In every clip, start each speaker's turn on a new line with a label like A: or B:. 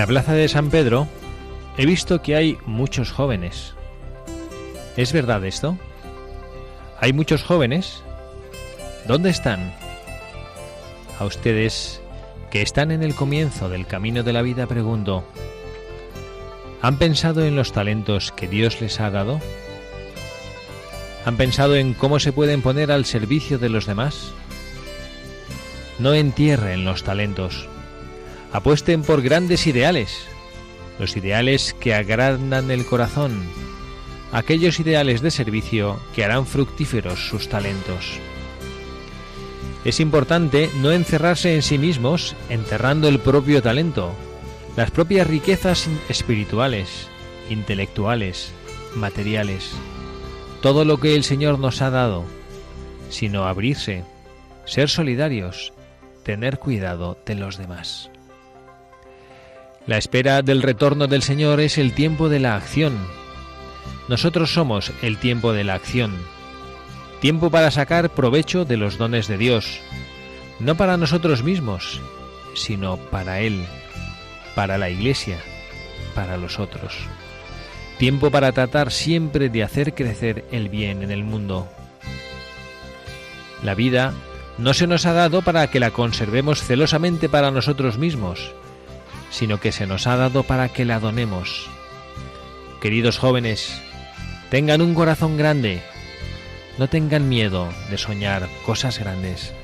A: La plaza de San Pedro he visto que hay muchos jóvenes. ¿Es verdad esto? ¿Hay muchos jóvenes? ¿Dónde están? A ustedes que están en el comienzo del camino de la vida pregunto, ¿han pensado en los talentos que Dios les ha dado? ¿Han pensado en cómo se pueden poner al servicio de los demás? No entierren los talentos Apuesten por grandes ideales, los ideales que agrandan el corazón, aquellos ideales de servicio que harán fructíferos sus talentos. Es importante no encerrarse en sí mismos enterrando el propio talento, las propias riquezas espirituales, intelectuales, materiales, todo lo que el Señor nos ha dado, sino abrirse, ser solidarios, tener cuidado de los demás. La espera del retorno del Señor es el tiempo de la acción. Nosotros somos el tiempo de la acción. Tiempo para sacar provecho de los dones de Dios, no para nosotros mismos, sino para Él, para la Iglesia, para los otros. Tiempo para tratar siempre de hacer crecer el bien en el mundo. La vida no se nos ha dado para que la conservemos celosamente para nosotros mismos, sino que se nos ha dado para que la donemos. Queridos jóvenes, tengan un corazón grande, no tengan miedo de soñar cosas grandes.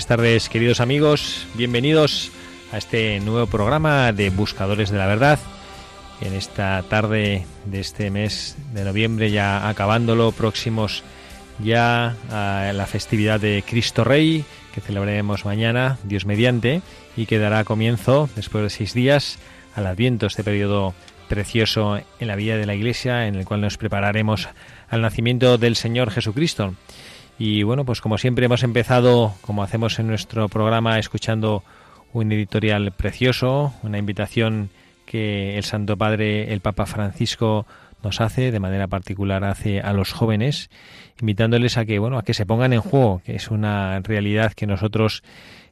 A: Buenas tardes, queridos amigos. Bienvenidos a este nuevo programa de Buscadores de la Verdad. En esta tarde de este mes de noviembre, ya acabándolo, próximos ya a la festividad de Cristo Rey, que celebraremos mañana, Dios mediante, y que dará comienzo, después de seis días, al Adviento, este periodo precioso en la vida de la Iglesia, en el cual nos prepararemos al nacimiento del Señor Jesucristo. Y bueno, pues como siempre hemos empezado, como hacemos en nuestro programa, escuchando un editorial precioso, una invitación que el Santo Padre, el Papa Francisco, nos hace, de manera particular hace a los jóvenes, invitándoles a que, bueno, a que se pongan en juego, que es una realidad que nosotros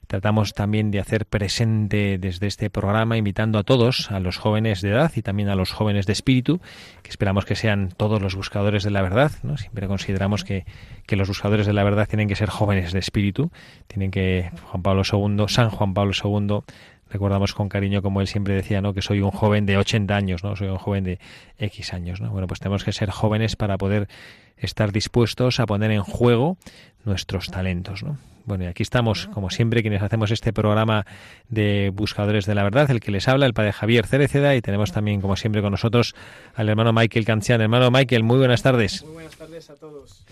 A: tratamos también de hacer presente desde este programa, invitando a todos, a los jóvenes de edad y también a los jóvenes de espíritu, que esperamos que sean todos los buscadores de la verdad. ¿no? Siempre consideramos que, que los buscadores de la verdad tienen que ser jóvenes de espíritu, tienen que Juan Pablo II, San Juan Pablo II recordamos con cariño como él siempre decía, ¿no? que soy un joven de 80 años, ¿no? Soy un joven de X años, ¿no? Bueno, pues tenemos que ser jóvenes para poder estar dispuestos a poner en juego nuestros talentos, ¿no? Bueno, y aquí estamos, como siempre, quienes hacemos este programa de Buscadores de la Verdad, el que les habla, el padre Javier Cereceda, y tenemos también, como siempre, con nosotros al hermano Michael Cancian. Hermano Michael, muy buenas tardes.
B: Muy buenas tardes a todos.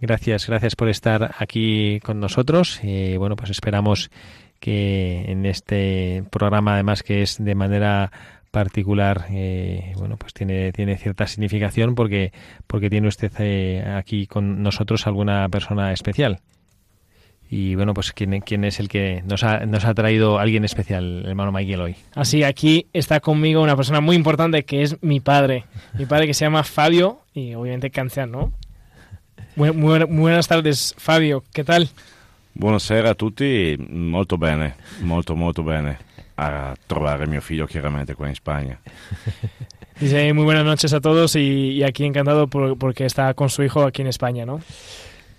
A: Gracias, gracias por estar aquí con nosotros. Y bueno, pues esperamos que en este programa, además que es de manera particular, eh, bueno, pues tiene, tiene cierta significación porque, porque tiene usted eh, aquí con nosotros alguna persona especial. Y bueno, pues ¿quién, quién es el que nos ha, nos ha traído alguien especial, el hermano Michael, hoy?
B: Así, aquí está conmigo una persona muy importante que es mi padre. Mi padre que se llama Fabio y obviamente Cancian, ¿no? Muy, muy, muy buenas tardes, Fabio. ¿Qué tal?
C: Buonasera a tutti, molto bene, molto molto bene a trovare mio figlio chiaramente qua in Spagna.
B: Dice muy buenas noches a todos y, y aquí encantado por, porque está con su hijo aquí en España, ¿no?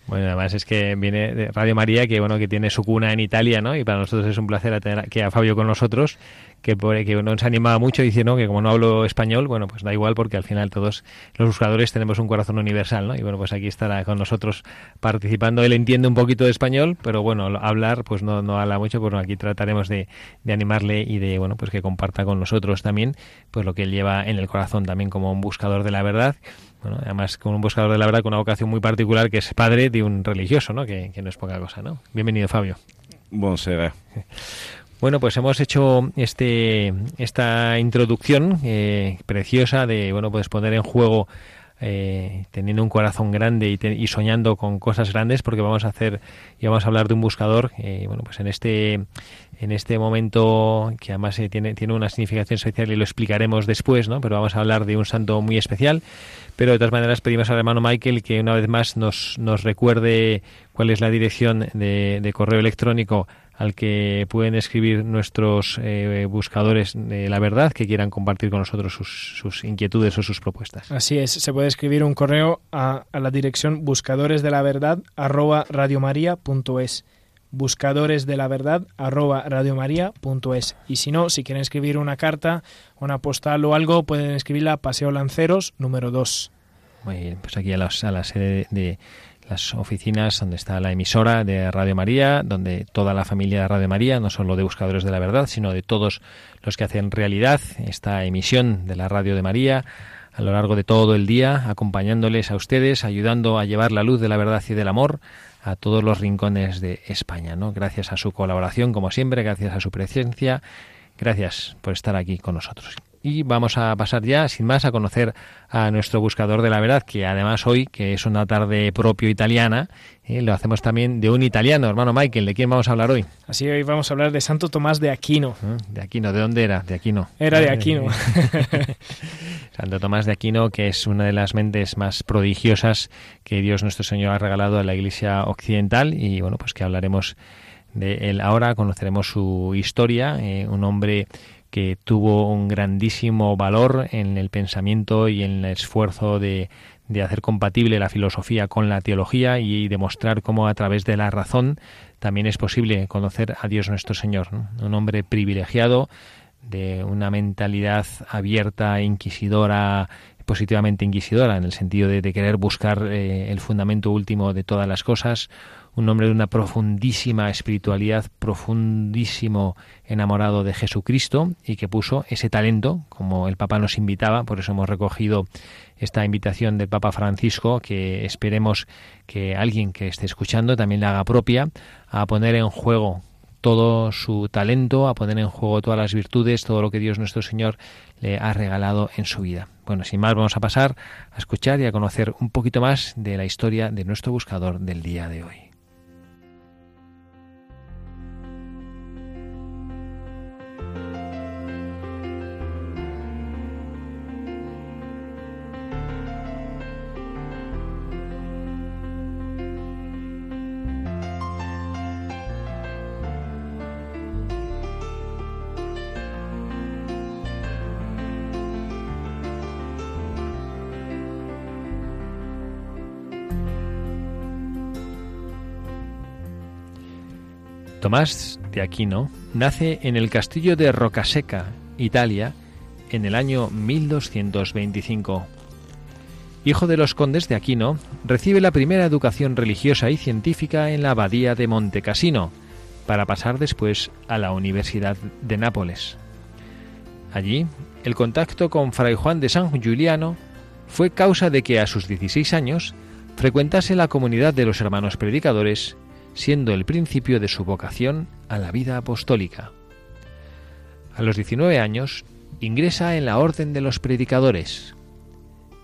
A: Bueno, además es que viene de Radio María, que bueno, que tiene su cuna en Italia, ¿no? Y para nosotros es un placer tener que a Fabio con nosotros, que, que nos animaba mucho diciendo que como no hablo español, bueno, pues da igual porque al final todos los buscadores tenemos un corazón universal, ¿no? Y bueno, pues aquí estará con nosotros participando. Él entiende un poquito de español, pero bueno, hablar pues no, no habla mucho, pero aquí trataremos de, de animarle y de, bueno, pues que comparta con nosotros también pues lo que él lleva en el corazón también como un buscador de la verdad bueno, además con un buscador de la verdad con una vocación muy particular que es padre de un religioso, ¿no? Que, que no es poca cosa, ¿no? Bienvenido, Fabio.
C: Buonasera.
A: Bueno, pues hemos hecho este esta introducción eh, preciosa de bueno, pues poner en juego eh, teniendo un corazón grande y, te, y, soñando con cosas grandes, porque vamos a hacer y vamos a hablar de un buscador, eh, bueno, pues en este en este momento que además eh, tiene tiene una significación especial y lo explicaremos después, ¿no? Pero vamos a hablar de un santo muy especial. Pero de todas maneras pedimos al hermano Michael que una vez más nos, nos recuerde cuál es la dirección de, de correo electrónico al que pueden escribir nuestros eh, buscadores de la verdad que quieran compartir con nosotros sus, sus, inquietudes o sus propuestas.
B: Así es, se puede escribir un correo a, a la dirección buscadores de la verdad arroba radiomaria.es buscadores de la verdad arroba radiomaria.es y si no, si quieren escribir una carta, una postal o algo, pueden escribirla a Paseo Lanceros número 2.
A: Muy bien, pues aquí a, los, a la sede de las oficinas donde está la emisora de Radio María, donde toda la familia de Radio María, no solo de Buscadores de la Verdad, sino de todos los que hacen realidad esta emisión de la Radio de María a lo largo de todo el día, acompañándoles a ustedes, ayudando a llevar la luz de la verdad y del amor a todos los rincones de España, ¿no? Gracias a su colaboración, como siempre, gracias a su presencia, gracias por estar aquí con nosotros y vamos a pasar ya, sin más, a conocer a nuestro buscador de la verdad, que además hoy, que es una tarde propio italiana, eh, lo hacemos también de un italiano, hermano Michael. ¿De quién vamos a hablar hoy?
B: Así hoy vamos a hablar de Santo Tomás de Aquino.
A: De Aquino, ¿de dónde era? De Aquino.
B: Era de Aquino.
A: Santo Tomás de Aquino, que es una de las mentes más prodigiosas que Dios nuestro Señor ha regalado a la Iglesia occidental y bueno, pues que hablaremos de él ahora, conoceremos su historia, eh, un hombre que tuvo un grandísimo valor en el pensamiento y en el esfuerzo de, de hacer compatible la filosofía con la teología y demostrar cómo a través de la razón también es posible conocer a Dios nuestro Señor. Un hombre privilegiado, de una mentalidad abierta, inquisidora, positivamente inquisidora, en el sentido de, de querer buscar eh, el fundamento último de todas las cosas, un hombre de una profundísima espiritualidad, profundísimo enamorado de Jesucristo y que puso ese talento, como el Papa nos invitaba, por eso hemos recogido esta invitación del Papa Francisco, que esperemos que alguien que esté escuchando también la haga propia, a poner en juego todo su talento, a poner en juego todas las virtudes, todo lo que Dios nuestro Señor le ha regalado en su vida. Bueno, sin más, vamos a pasar a escuchar y a conocer un poquito más de la historia de nuestro buscador del día de hoy. Tomás de Aquino nace en el castillo de Rocaseca, Italia, en el año 1225. Hijo de los condes de Aquino, recibe la primera educación religiosa y científica en la abadía de Monte Cassino, para pasar después a la Universidad de Nápoles. Allí, el contacto con Fray Juan de San Giuliano fue causa de que a sus 16 años frecuentase la comunidad de los hermanos predicadores, siendo el principio de su vocación a la vida apostólica. A los 19 años ingresa en la Orden de los Predicadores.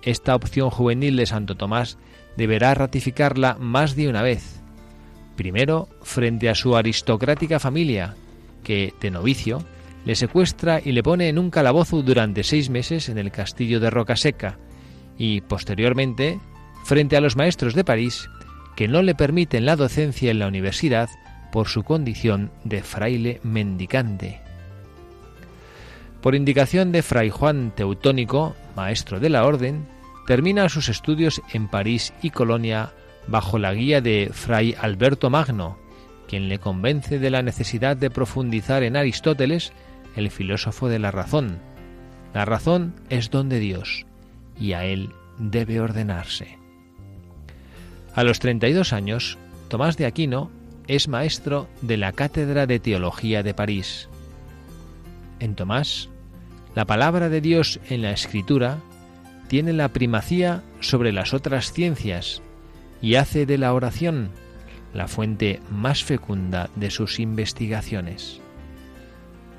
A: Esta opción juvenil de Santo Tomás deberá ratificarla más de una vez. Primero, frente a su aristocrática familia, que, de novicio, le secuestra y le pone en un calabozo durante seis meses en el castillo de Rocaseca, y, posteriormente, frente a los maestros de París, que no le permiten la docencia en la universidad por su condición de fraile mendicante. Por indicación de Fray Juan Teutónico, maestro de la orden, termina sus estudios en París y Colonia bajo la guía de Fray Alberto Magno, quien le convence de la necesidad de profundizar en Aristóteles, el filósofo de la razón. La razón es don de Dios, y a él debe ordenarse. A los 32 años, Tomás de Aquino es maestro de la Cátedra de Teología de París. En Tomás, la palabra de Dios en la Escritura tiene la primacía sobre las otras ciencias y hace de la oración la fuente más fecunda de sus investigaciones.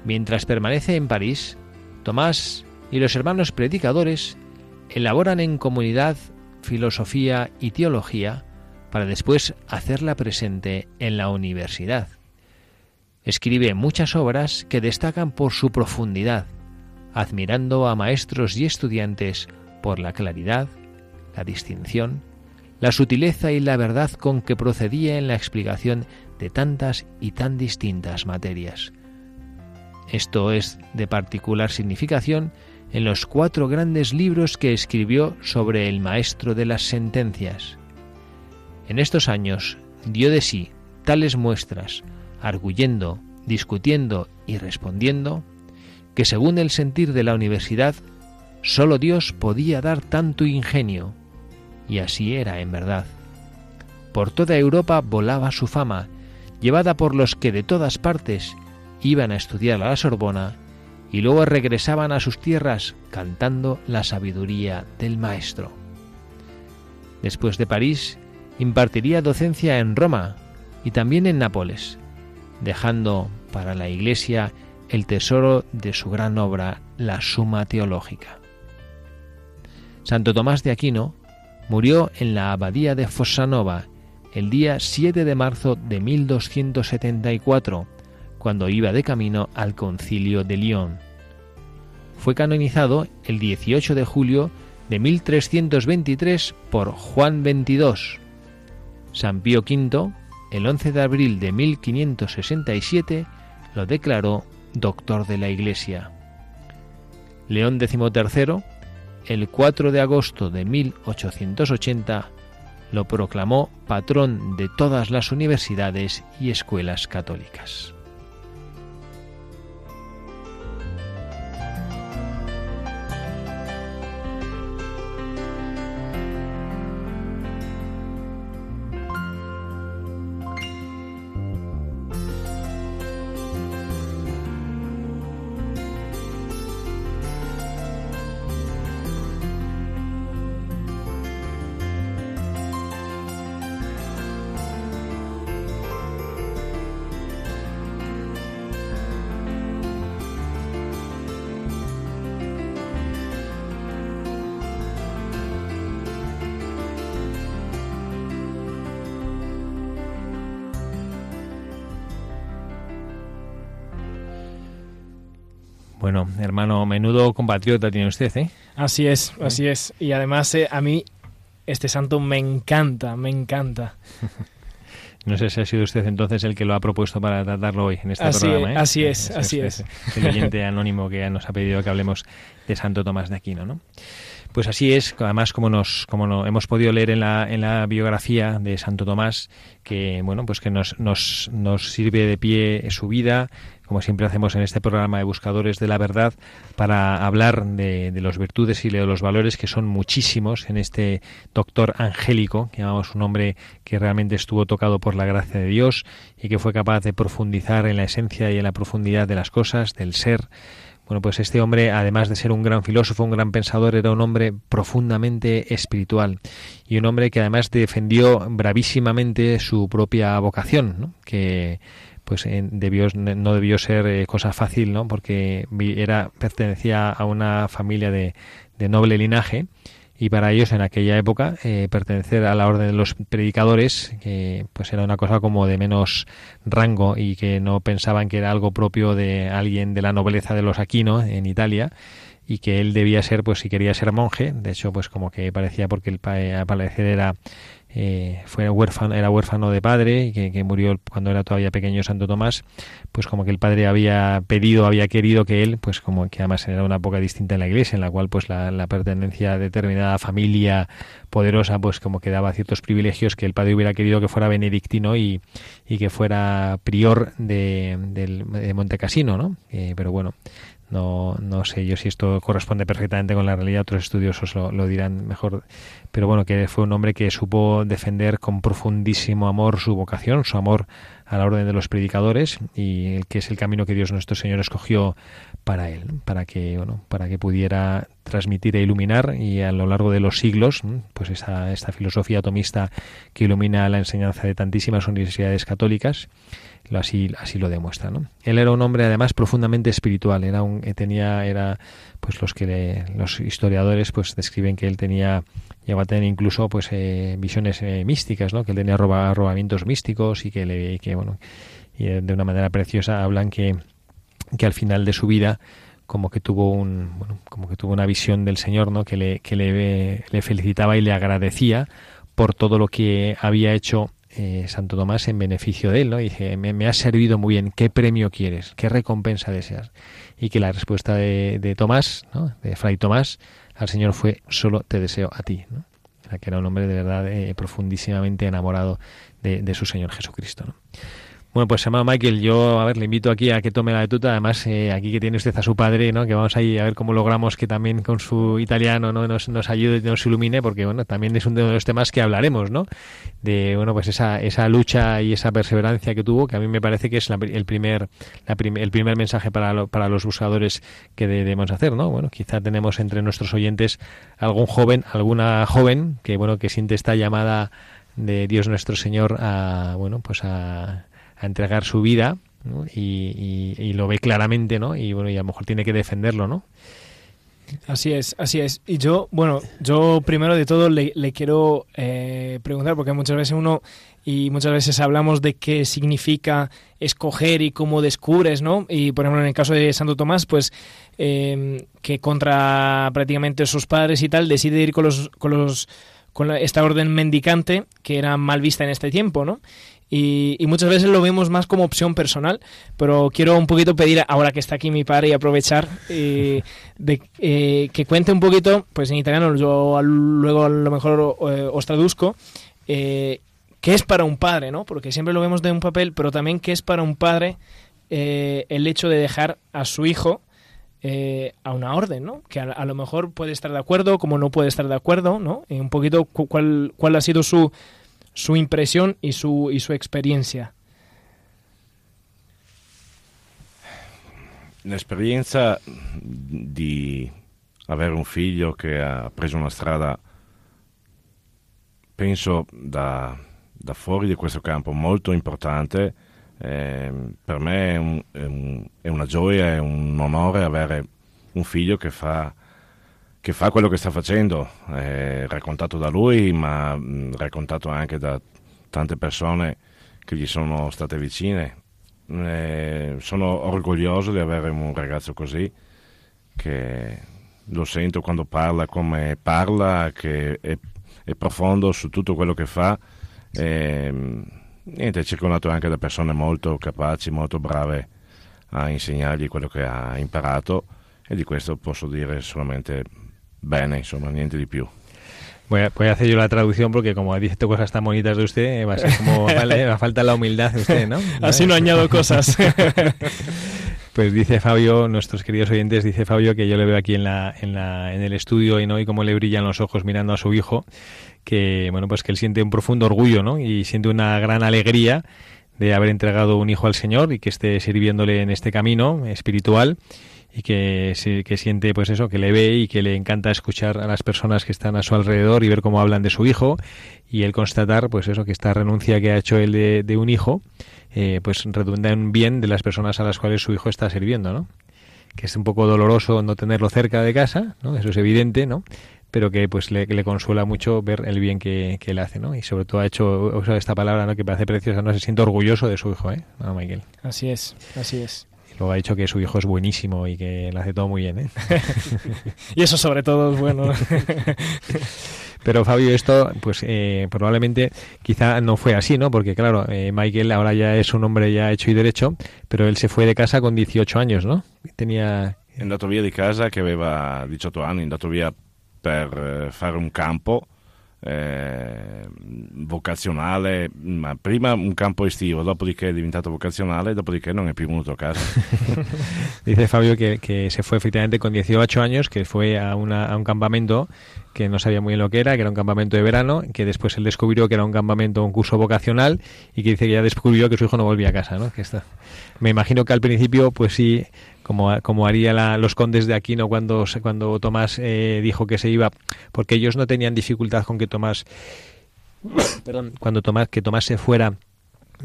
A: Mientras permanece en París, Tomás y los hermanos predicadores elaboran en comunidad filosofía y teología para después hacerla presente en la universidad. Escribe muchas obras que destacan por su profundidad, admirando a maestros y estudiantes por la claridad, la distinción, la sutileza y la verdad con que procedía en la explicación de tantas y tan distintas materias. Esto es de particular significación en los cuatro grandes libros que escribió sobre el maestro de las sentencias. En estos años dio de sí tales muestras, arguyendo, discutiendo y respondiendo, que según el sentir de la universidad, sólo Dios podía dar tanto ingenio, y así era en verdad. Por toda Europa volaba su fama, llevada por los que de todas partes iban a estudiar a la Sorbona y luego regresaban a sus tierras cantando la sabiduría del Maestro. Después de París, impartiría docencia en Roma y también en Nápoles, dejando para la Iglesia el tesoro de su gran obra, la Suma Teológica. Santo Tomás de Aquino murió en la abadía de Fossanova el día 7 de marzo de 1274, cuando iba de camino al concilio de Lyon. Fue canonizado el 18 de julio de 1323 por Juan XXII. San Pío V, el 11 de abril de 1567, lo declaró doctor de la Iglesia. León XIII, el 4 de agosto de 1880, lo proclamó patrón de todas las universidades y escuelas católicas. Menudo compatriota tiene usted, ¿eh?
B: Así es, así es. Y además eh, a mí este santo me encanta, me encanta.
A: No sé si ha sido usted entonces el que lo ha propuesto para tratarlo hoy en este
B: así
A: programa. ¿eh?
B: Así es, así es.
A: El oyente anónimo que nos ha pedido que hablemos de Santo Tomás de Aquino, ¿no? Pues así es, además como nos como no, hemos podido leer en la, en la biografía de Santo Tomás, que bueno, pues que nos, nos, nos sirve de pie su vida, como siempre hacemos en este programa de Buscadores de la Verdad, para hablar de, de los virtudes y de los valores que son muchísimos en este doctor angélico, que llamamos un hombre que realmente estuvo tocado por la gracia de Dios y que fue capaz de profundizar en la esencia y en la profundidad de las cosas, del ser, bueno, pues este hombre, además de ser un gran filósofo, un gran pensador, era un hombre profundamente espiritual y un hombre que además defendió bravísimamente su propia vocación, ¿no? que pues debió, no debió ser eh, cosa fácil, ¿no? porque era pertenecía a una familia de, de noble linaje y para ellos en aquella época eh, pertenecer a la orden de los predicadores que pues era una cosa como de menos rango y que no pensaban que era algo propio de alguien de la nobleza de los Aquino en Italia y que él debía ser pues si quería ser monje. De hecho pues como que parecía porque el al parecer era eh, fue huérfano, era huérfano de padre y que, murió cuando era todavía pequeño Santo Tomás, pues como que el padre había pedido, había querido que él, pues como que además era una época distinta en la iglesia, en la cual pues la, pertenencia a determinada familia poderosa, pues como que daba ciertos privilegios que el padre hubiera querido que fuera benedictino y, que fuera prior de, de, Montecasino, ¿no? Eh, pero bueno, no, no sé yo si esto corresponde perfectamente con la realidad, otros estudiosos lo, dirán mejor, pero bueno, que fue un hombre que supo defender con profundísimo amor su vocación, su amor a la orden de los predicadores y que es el camino que Dios nuestro Señor escogió para él, para que bueno, para que pudiera transmitir e iluminar. Y a lo largo de los siglos, pues esa, esta filosofía atomista que ilumina la enseñanza de tantísimas universidades católicas así, así lo demuestra. ¿no? Él era un hombre además profundamente espiritual, era un, eh, tenía, era pues los que los historiadores pues describen que él tenía llegó a tener incluso pues eh, visiones eh, místicas, ¿no? que él tenía roba, robamientos místicos y que le que bueno y de una manera preciosa hablan que, que al final de su vida como que tuvo un bueno, como que tuvo una visión del Señor, ¿no? que le que le, le felicitaba y le agradecía por todo lo que había hecho eh, Santo Tomás en beneficio de él, ¿no? dije, me, ha servido muy bien, ¿qué premio quieres? ¿Qué recompensa deseas? Y que la respuesta de, Tomás, ¿no? de Fray Tomás, al Señor fue, solo te deseo a ti, ¿no? que era un hombre de verdad eh, profundísimamente enamorado de, de, su Señor Jesucristo, ¿no? Bueno, pues hermano Michael, yo a ver, le invito aquí a que tome la tuta. Además, eh, aquí que tiene usted a su padre, ¿no? Que vamos ahí a ver cómo logramos que también con su italiano ¿no? nos, nos ayude y nos ilumine, porque bueno, también es uno de los temas que hablaremos, ¿no? De bueno, pues esa, esa lucha y esa perseverancia que tuvo, que a mí me parece que es el primer la el primer mensaje para, para los buscadores que debemos hacer, ¿no? Bueno, quizá tenemos entre nuestros oyentes algún joven, alguna joven que bueno que siente esta llamada de Dios nuestro Señor a bueno pues a a entregar su vida y, lo ve claramente, ¿no? Y bueno, y a lo mejor tiene que defenderlo, ¿no?
B: Así es, así es. Y yo, bueno, yo primero de todo le, le quiero eh, preguntar, porque muchas veces uno, y muchas veces hablamos de qué significa escoger y cómo descubres, ¿no? Y por ejemplo, en el caso de Santo Tomás, pues eh, que contra prácticamente sus padres y tal, decide ir con los, con los con esta orden mendicante que era mal vista en este tiempo, ¿no? Y, muchas veces lo vemos más como opción personal, pero quiero un poquito pedir, ahora que está aquí mi padre, y aprovechar eh, de eh, que cuente un poquito, pues en italiano, yo luego a lo mejor eh, os traduzco, qué es para un padre, ¿no? Porque siempre lo vemos de un papel, pero también qué es para un padre el hecho de dejar a su hijo a una orden, ¿no? Que a, lo mejor puede estar de acuerdo, como no puede estar de acuerdo, ¿no? Y un poquito cuál, cuál ha sido su su impressione e su, e su experiencia.
C: L'esperienza di avere un figlio che ha preso una strada, penso da, da fuori di questo campo, molto importante. Eh, per me è, un, è, un, è, una gioia, è un onore avere un figlio che fa che fa quello che sta facendo, è raccontato da lui, ma mh, raccontato anche da tante persone che gli sono state vicine. Eh, sono orgoglioso di avere un ragazzo così, che lo sento quando parla come parla, che è, è profondo su tutto quello che fa. E, niente, è circondato anche da persone molto capaci, molto brave a insegnargli quello che ha imparato e di questo posso dire solamente bene, insomma, niente di più.
A: Voy a, voy a hacer yo la traducción porque como dice cosas tan bonitas de usted, va a ser como, vale, me falta la humildad de usted, ¿no?
B: Así no añado cosas.
A: Pues dice Fabio, nuestros queridos oyentes, dice Fabio que yo le veo aquí en, la, en, la, en el estudio y no y cómo le brillan los ojos mirando a su hijo, que bueno pues que él siente un profundo orgullo, ¿no? Y siente una gran alegría de haber entregado un hijo al Señor y que esté sirviéndole en este camino espiritual y que, que siente pues eso, que le ve y que le encanta escuchar a las personas que están a su alrededor y ver cómo hablan de su hijo y el constatar pues eso, que esta renuncia que ha hecho él de, un hijo eh, pues redunda en bien de las personas a las cuales su hijo está sirviendo, ¿no? Que es un poco doloroso no tenerlo cerca de casa, ¿no? Eso es evidente, ¿no? Pero que pues le, le consuela mucho ver el bien que, que él hace, ¿no? Y sobre todo ha hecho uso de esta palabra, ¿no? Que parece preciosa, ¿no? Se siente orgulloso de su hijo, ¿eh? No, Michael.
B: Así es, así es.
A: Luego ha dicho que su hijo es buenísimo y que lo hace todo muy bien, ¿eh?
B: y eso sobre todo es bueno.
A: Pero Fabio, esto pues eh, probablemente quizá no fue así, ¿no? Porque claro, eh, Michael ahora ya es un hombre ya hecho y derecho, pero él se fue de casa con 18 años, ¿no? Tenía...
C: È andato via di casa che aveva 18 anni, è andato via per eh, fare un campo eh, vocazionale, ma prima un campo estivo, dopodiché è diventato vocazionale, dopodiché non è più venuto a casa.
A: Dice Fabio que, se fue efectivamente con 18 años, que fue a, a un campamento que no sabía muy bien lo que era, que era un campamento de verano, que después él descubrió que era un campamento, un curso vocacional, y que dice que ya descubrió que su hijo no volvía a casa, ¿no? Que está. Me imagino que al principio, pues sí, como, como haría la, los condes de Aquino cuando, cuando Tomás eh, dijo que se iba, porque ellos no tenían dificultad con que Tomás, perdón, cuando Tomás, que Tomás se fuera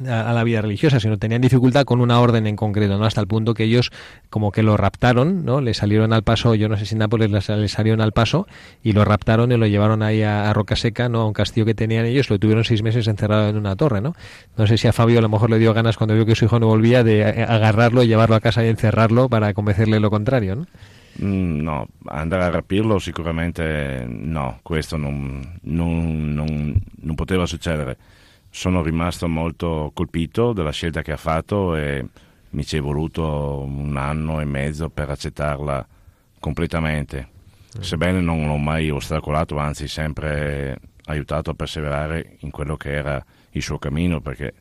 A: a, la vida religiosa, sino tenían dificultad con una orden en concreto, ¿no? Hasta el punto que ellos como que lo raptaron, ¿no? Le salieron al paso, yo no sé si en Nápoles les, les salieron al paso y lo raptaron y lo llevaron ahí a, a, Roca Seca, ¿no? A un castillo que tenían ellos, lo tuvieron seis meses encerrado en una torre, ¿no? No sé si a Fabio a lo mejor le dio ganas cuando vio que su hijo no volvía de agarrarlo y llevarlo a casa y encerrarlo para convencerle lo contrario, ¿no?
C: Mm, no, andare a rapirlo sicuramente no, questo non, non, non, non poteva succedere. Sono rimasto molto colpito della scelta che ha fatto e mi ci è voluto un anno e mezzo per accettarla completamente. Mm. Sebbene non l'ho mai ostacolato, anzi sempre aiutato a perseverare in quello che era il suo cammino, perché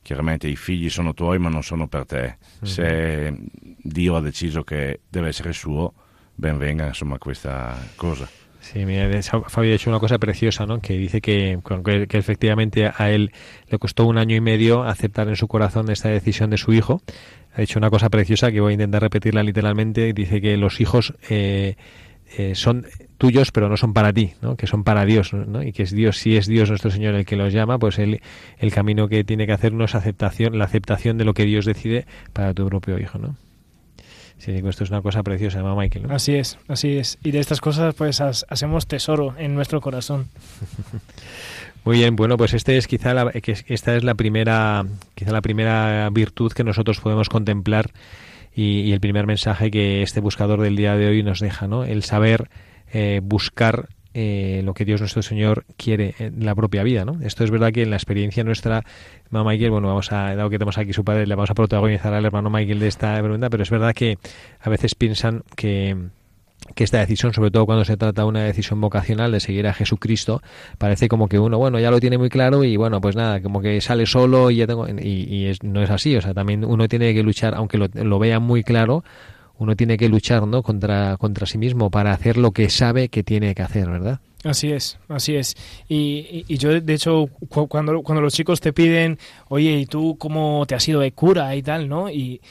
C: chiaramente i figli sono tuoi ma non sono per te. Mm. Se Dio ha deciso che deve essere suo, ben venga insomma questa cosa.
A: Sí, mira, Fabio ha hecho una cosa preciosa, ¿no? Que dice que, que, que, efectivamente a él le costó un año y medio aceptar en su corazón esta decisión de su hijo. Ha hecho una cosa preciosa que voy a intentar repetirla literalmente. Dice que los hijos eh, eh, son tuyos, pero no son para ti, ¿no? Que son para Dios, ¿no? Y que es Dios, si es Dios nuestro Señor el que los llama, pues él, el camino que tiene que hacernos es aceptación, la aceptación de lo que Dios decide para tu propio hijo, ¿no? Sí, esto es una cosa preciosa, ¿no, Michael? ¿no?
B: Así es, así es. Y de estas cosas, pues, hacemos tesoro en nuestro corazón.
A: Muy bien, bueno, pues este es quizá la, esta es la primera, quizá la primera virtud que nosotros podemos contemplar y, y, el primer mensaje que este buscador del día de hoy nos deja, ¿no? El saber eh, buscar eh, lo que Dios nuestro Señor quiere en la propia vida, ¿no? Esto es verdad que en la experiencia nuestra, mamá Michael, bueno, vamos a, dado que tenemos aquí su padre, le vamos a protagonizar al hermano Michael de esta pregunta, pero es verdad que a veces piensan que que esta decisión, sobre todo cuando se trata de una decisión vocacional de seguir a Jesucristo, parece como que uno, bueno, ya lo tiene muy claro y bueno, pues nada, como que sale solo y ya tengo, y, y es, no es así, o sea, también uno tiene que luchar, aunque lo, lo vea muy claro, uno tiene que luchar ¿no? contra, contra sí mismo para hacer lo que sabe que tiene que hacer, ¿verdad?
B: Así es, así es. Y, y, yo, de hecho, cuando, cuando los chicos te piden, oye, ¿y tú cómo te has ido de cura y tal, no? Y,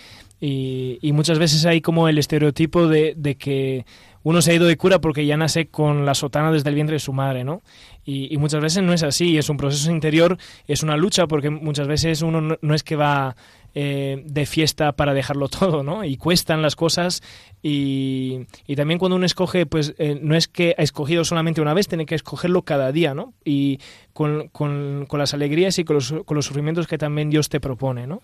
B: y, y muchas veces hay como el estereotipo de, de, que uno se ha ido de cura porque ya nace con la sotana desde el vientre de su madre, ¿no? Y, muchas veces no es así, es un proceso interior, es una lucha porque muchas veces uno no, es que va eh, de fiesta para dejarlo todo, ¿no? Y cuestan las cosas y, también cuando uno escoge, pues eh, no es que ha escogido solamente una vez, tiene que escogerlo cada día, ¿no? Y con, las alegrías y con los, sufrimientos que también Dios te propone, ¿no?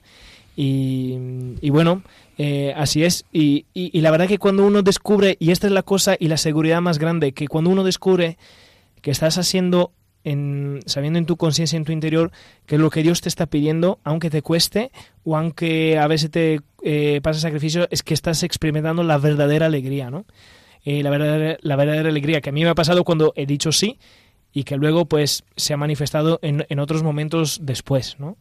B: Y, bueno, eh, así es. Y, la verdad que cuando uno descubre, y esta es la cosa y la seguridad más grande, que cuando uno descubre que estás haciendo en, sabiendo en tu conciencia, en tu interior, que lo que Dios te está pidiendo, aunque te cueste o aunque a veces te eh, pasa sacrificio, es que estás experimentando la verdadera alegría, ¿no? eh, la, verdadera, alegría, que a mí me ha pasado cuando he dicho sí y que luego pues se ha manifestado en otros momentos después, ¿no?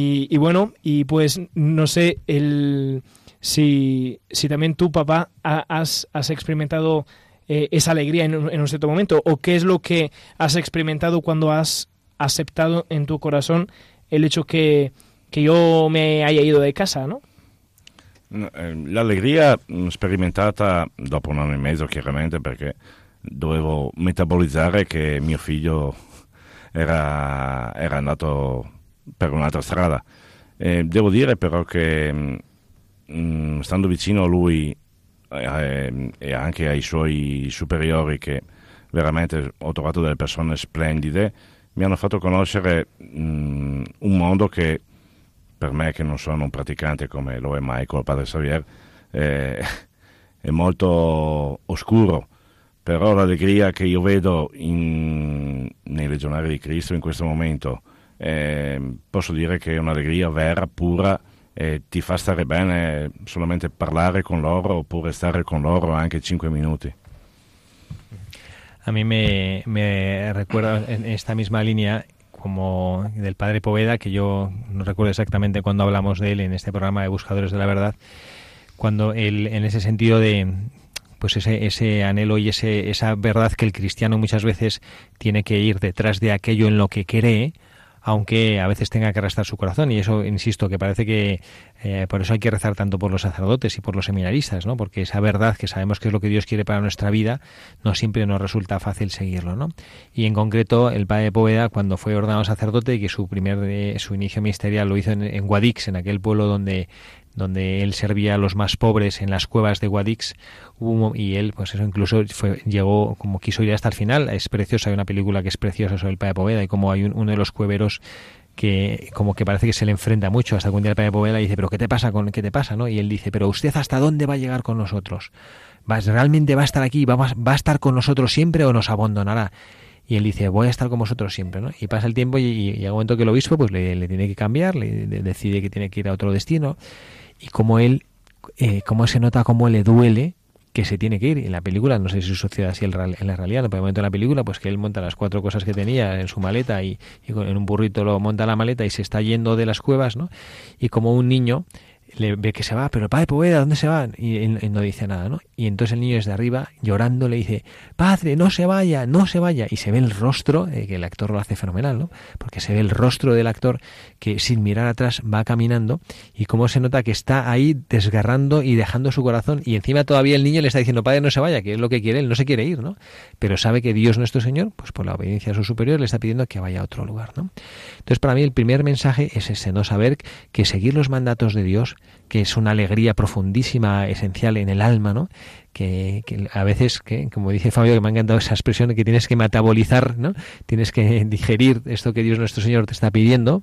B: Y, bueno, y pues no sé el, si, si también tú, papá, has, has experimentado eh, esa alegría en, en, un cierto momento, o qué es lo que has experimentado cuando has aceptado en tu corazón el hecho que, che io me haya ido de casa, no?
C: Eh, l'allegria sperimentata dopo un anno e mezzo, chiaramente, perché dovevo metabolizzare che mio figlio era, era andato per un'altra strada. Eh, devo dire però che mh, mm, stando vicino a lui eh, e anche ai suoi superiori, che veramente ho trovato delle persone splendide, mi hanno fatto conoscere mh, mm, un mondo che per me che non sono un praticante come lo è Michael, padre Xavier, eh, è molto oscuro, però l'allegria che io vedo in, nei legionari di Cristo in questo momento, eh, posso dire che è un'allegria vera, pura, e ti fa stare bene solamente parlare con loro oppure stare con loro anche cinque minuti.
A: A mí me, me recuerda en esta misma línea como del padre Poveda, que yo no recuerdo exactamente cuando hablamos de él en este programa de Buscadores de la Verdad, cuando él, en ese sentido de pues ese, ese anhelo y ese, esa verdad que el cristiano muchas veces tiene que ir detrás de aquello en lo que cree, aunque a veces tenga que arrastrar su corazón. Y eso, insisto, que parece que eh, por eso hay que rezar tanto por los sacerdotes y por los seminaristas, ¿no? Porque esa verdad que sabemos que es lo que Dios quiere para nuestra vida, no siempre nos resulta fácil seguirlo, ¿no? Y en concreto, el padre Poveda, cuando fue ordenado sacerdote y que su primer, eh, su inicio ministerial lo hizo en Guadix, en aquel pueblo donde donde él servía a los más pobres en las cuevas de Guadix y él pues eso incluso fue, llegó como quiso ir hasta el final. Es precioso hay una película que es preciosa sobre el Padre Poveda y como hay uno de los cueveros que como que parece que se le enfrenta mucho hasta que un día el Padre Poveda dice pero qué te pasa con qué te pasa no y él dice pero usted hasta dónde va a llegar con nosotros realmente va a estar aquí va, va a estar con nosotros siempre o nos abandonará y él dice, voy a estar con vosotros siempre, ¿no? Y pasa el tiempo y, llega un momento que el obispo pues le, le tiene que cambiar, le, decide que tiene que ir a otro destino y como él, eh, cómo se nota cómo le duele que se tiene que ir. En la película, no sé si sucede así en la realidad, pero el momento en la película, pues que él monta las cuatro cosas que tenía en su maleta y, y en un burrito lo monta la maleta y se está yendo de las cuevas, ¿no? Y como un niño le ve que se va, pero padre Poveda, ¿dónde se va? Y él, no dice nada, ¿no? Y entonces el niño desde arriba, llorando, le dice, padre, no se vaya, no se vaya. Y se ve el rostro, eh, que el actor lo hace fenomenal, ¿no? Porque se ve el rostro del actor que sin mirar atrás va caminando y cómo se nota que está ahí desgarrando y dejando su corazón y encima todavía el niño le está diciendo, padre, no se vaya, que es lo que quiere, él no se quiere ir, ¿no? Pero sabe que Dios nuestro Señor, pues por la obediencia a su superior, le está pidiendo que vaya a otro lugar, ¿no? Entonces para mí el primer mensaje es ese, no saber que seguir los mandatos de Dios que es una alegría profundísima, esencial en el alma, ¿no? Que, a veces, que, como dice Fabio, que me ha encantado esa expresión, que tienes que metabolizar, ¿no? Tienes que digerir esto que Dios nuestro Señor te está pidiendo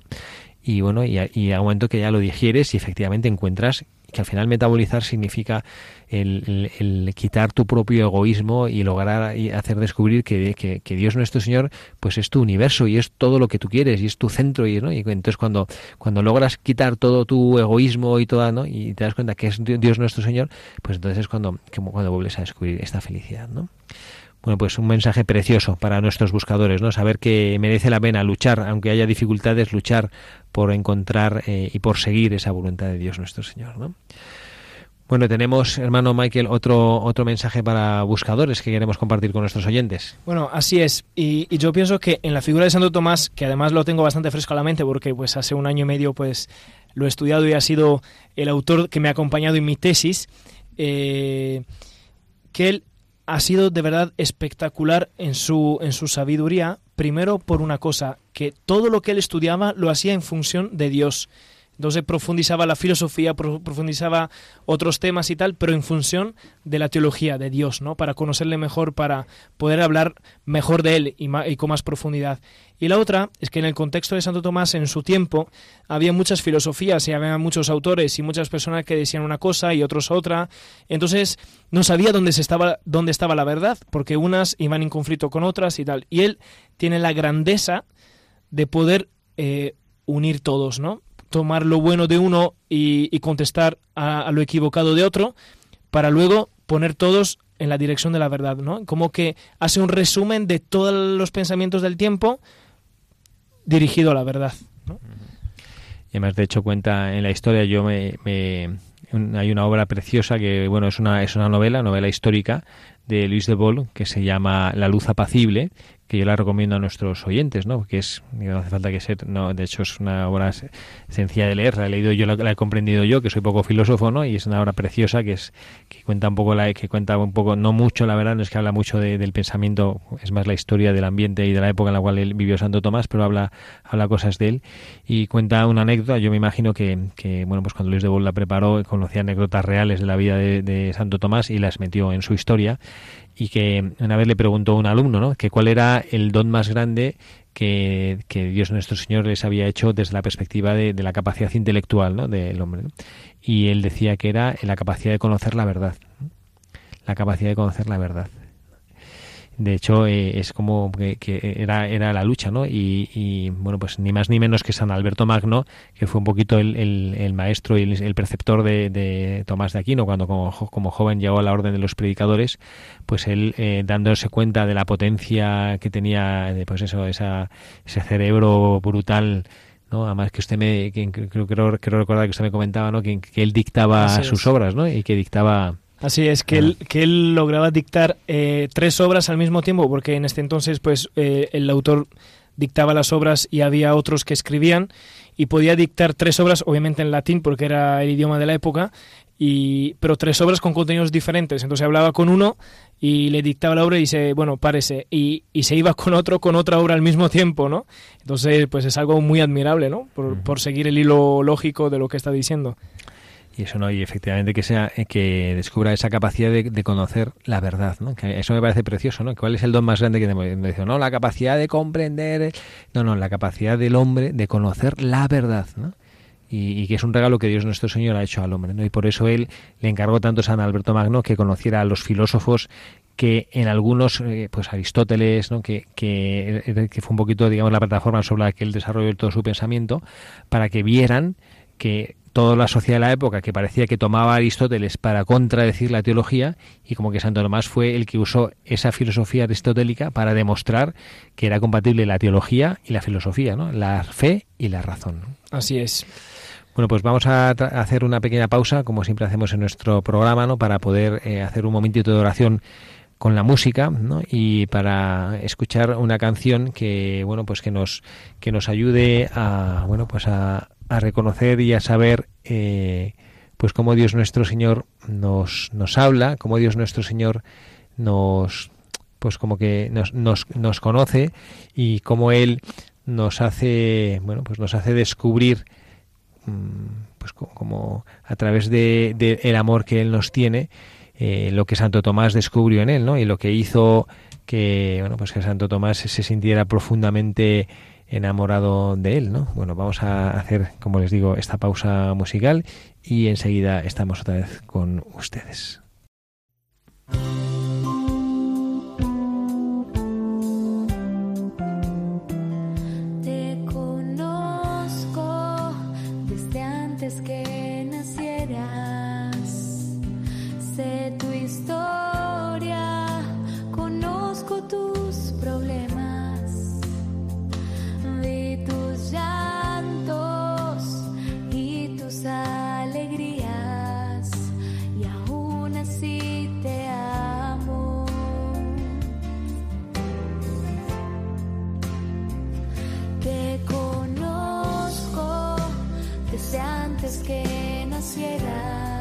A: y bueno, y, y a un momento que ya lo digieres y efectivamente encuentras que al final metabolizar significa el, quitar tu propio egoísmo y lograr y hacer descubrir que, que, Dios nuestro Señor pues es tu universo y es todo lo que tú quieres y es tu centro y, ¿no? y entonces cuando, cuando logras quitar todo tu egoísmo y toda ¿no? y te das cuenta que es Dios nuestro Señor pues entonces es cuando, cuando vuelves a descubrir esta felicidad ¿no? Bueno, pues un mensaje precioso para nuestros buscadores, ¿no? Saber que merece la pena luchar, aunque haya dificultades, luchar por encontrar eh, y por seguir esa voluntad de Dios nuestro Señor, ¿no? Bueno, tenemos, hermano Michael, otro, otro mensaje para buscadores que queremos compartir con nuestros oyentes.
B: Bueno, así es. Y, yo pienso que en la figura de Santo Tomás, que además lo tengo bastante fresco a la mente porque pues hace un año y medio pues lo he estudiado y ha sido el autor que me ha acompañado en mi tesis, eh, que él ha sido de verdad espectacular en su, en su sabiduría, primero por una cosa, que todo lo que él estudiaba lo hacía en función de Dios. Entonces profundizaba la filosofía, profundizaba otros temas y tal, pero en función de la teología de Dios, ¿no? Para conocerle mejor, para poder hablar mejor de él y, y, con más profundidad. Y la otra es que en el contexto de Santo Tomás, en su tiempo, había muchas filosofías y había muchos autores y muchas personas que decían una cosa y otros otra. Entonces no sabía dónde, se estaba, dónde estaba la verdad, porque unas iban en conflicto con otras y tal. Y él tiene la grandeza de poder eh, unir todos, ¿no? Tomar lo bueno de uno y, contestar a, lo equivocado de otro, para luego poner todos en la dirección de la verdad, ¿no? Como que hace un resumen de todos los pensamientos del tiempo dirigido a la verdad.
A: Y además, de hecho, cuenta en la historia, yo me, hay una obra preciosa que, bueno, es una, es una novela, novela histórica de Luis de Bol que se llama La luz apacible, que yo la recomiendo a nuestros oyentes, ¿no? Que es, no hace falta que ser, no, de hecho es una obra sencilla de leer, la he leído yo, la, he comprendido yo, que soy poco filósofo, ¿no? Y es una obra preciosa que es, que cuenta un poco la, que cuenta un poco, no mucho, la verdad, no es que habla mucho del pensamiento, es más la historia del ambiente y de la época en la cual él vivió Santo Tomás, pero habla, habla cosas de él y cuenta una anécdota, yo me imagino que, que bueno, pues cuando Luis de Bol la preparó, conocía anécdotas reales de la vida de, de Santo Tomás y las metió en su historia y que una vez le preguntó a un alumno, ¿no? Que cuál era el don más grande que, Dios nuestro Señor les había hecho desde la perspectiva de, la capacidad intelectual, ¿no? Del hombre. Y él decía que era la capacidad de conocer la verdad. La capacidad de conocer la verdad. De hecho, eh, es como que, era, era la lucha, ¿no? Y, bueno, pues ni más ni menos que San Alberto Magno, que fue un poquito el, el, maestro y el, preceptor de, Tomás de Aquino, cuando como, como, joven llegó a la orden de los predicadores, pues él, eh, dándose cuenta de la potencia que tenía, pues eso, esa, ese cerebro brutal, ¿no? Además que usted me, creo, creo, creo recordar que usted me comentaba, ¿no? Que, él dictaba sus obras, ¿no? Y que dictaba
B: Así es, que, él, que él lograba dictar eh, tres obras al mismo tiempo, porque en este entonces pues eh, el autor dictaba las obras y había otros que escribían y podía dictar tres obras, obviamente en latín porque era el idioma de la época, y, pero tres obras con contenidos diferentes. Entonces hablaba con uno y le dictaba la obra y dice, bueno, párese, y, y se iba con otro, con otra obra al mismo tiempo, ¿no? Entonces, pues es algo muy admirable, ¿no? Por, por seguir el hilo lógico de lo que está diciendo.
A: Y eso no, y efectivamente que sea eh, que descubra esa capacidad de, conocer la verdad, ¿no? Eso me parece precioso, ¿no? ¿Cuál es el don más grande que tenemos? No, la capacidad de comprender, no, no, la capacidad del hombre de conocer la verdad, ¿no? Y, que es un regalo que Dios nuestro Señor ha hecho al hombre, ¿no? Y por eso él le encargó tanto a San Alberto Magno que conociera a los filósofos que en algunos, eh, pues Aristóteles, ¿no? que, que, que, fue un poquito, digamos, la plataforma sobre la que él desarrolló todo su pensamiento, para que vieran que toda la sociedad de la época que parecía que tomaba Aristóteles para contradecir la teología y como que Santo Tomás fue el que usó esa filosofía aristotélica para demostrar que era compatible la teología y la filosofía, ¿no? la fe y la razón.
B: Así es.
A: Bueno, pues vamos a hacer una pequeña pausa, como siempre hacemos en nuestro programa, ¿no? para poder eh, hacer un momentito de oración con la música ¿no? y para escuchar una canción que bueno pues que nos que nos ayude a bueno pues a, a reconocer y a saber eh, pues cómo Dios nuestro Señor nos, nos habla, cómo Dios nuestro Señor nos pues como que nos, nos, nos conoce y cómo Él nos hace bueno pues nos hace descubrir mm, pues como a través de, el amor que Él nos tiene eh, lo que Santo Tomás descubrió en Él ¿no? y lo que hizo que bueno pues que Santo Tomás se sintiera profundamente enamorado de él, ¿no? Bueno, vamos a hacer, como les digo, esta pausa musical y enseguida estamos otra vez con ustedes.
D: naciera.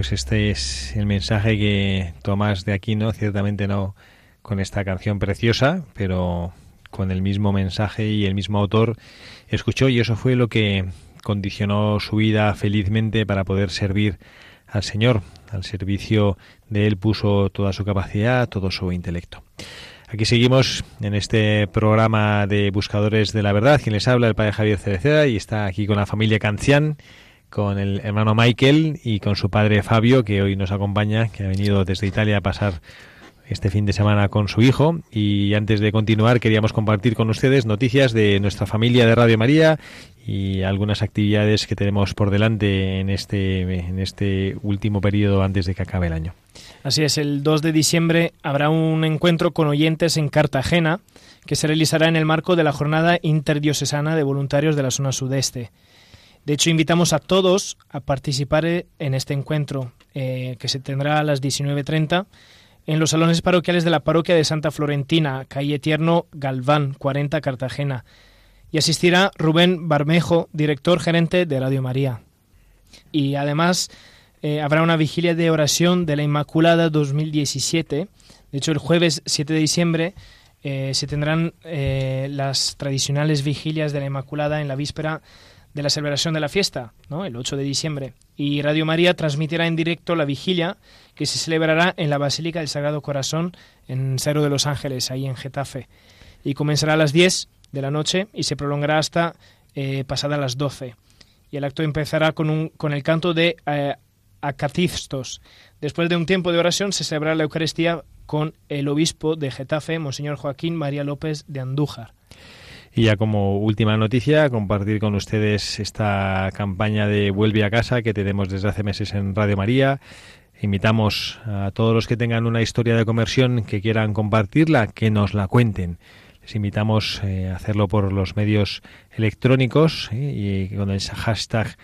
A: Pues este es el mensaje que Tomás de Aquino, ciertamente no con esta canción preciosa, pero con el mismo mensaje y el mismo autor escuchó y eso fue lo que condicionó su vida felizmente para poder servir al Señor. Al servicio de Él puso toda su capacidad, todo su intelecto. Aquí seguimos en este programa de Buscadores de la Verdad. Quien les habla, el padre Javier Cereceda, y está aquí con la familia Cancián con el hermano Michael y con su padre Fabio, que hoy nos acompaña, que ha venido desde Italia a pasar este fin de semana con su hijo. Y antes de continuar, queríamos compartir con ustedes noticias de nuestra familia de Radio María y algunas actividades que tenemos por delante en este, en este último periodo antes de que acabe el año.
B: Así es, el 2 de diciembre habrá un encuentro con oyentes en Cartagena que se realizará en el marco de la Jornada Interdiocesana de Voluntarios de la Zona Sudeste. De hecho, invitamos a todos a participar en este encuentro eh, que se tendrá a las 19.30 en los salones parroquiales de la parroquia de Santa Florentina, calle Tierno Galván, 40 Cartagena. Y asistirá Rubén Barmejo, director gerente de Radio María. Y además eh, habrá una vigilia de oración de la Inmaculada 2017. De hecho, el jueves 7 de diciembre eh, se tendrán las tradicionales vigilias de la Inmaculada en la víspera de la celebración de la fiesta, ¿no? el 8 de diciembre. Y Radio María transmitirá en directo la vigilia que se celebrará en la Basílica del Sagrado Corazón en Cerro de los Ángeles, ahí en Getafe. Y comenzará a las 10 de la noche y se prolongará hasta eh, pasada las 12. Y el acto empezará con, un, con el canto de eh, Acacistos. Después de un tiempo de oración se celebrará la Eucaristía con el obispo de Getafe, Monseñor Joaquín María López de Andújar.
A: Y ya como última noticia, compartir con ustedes esta campaña de Vuelve a casa que tenemos desde hace meses en Radio María. Invitamos a todos los que tengan una historia de conversión que quieran compartirla, que nos la cuenten. Les invitamos eh, a hacerlo por los medios electrónicos ¿eh? y con el hashtag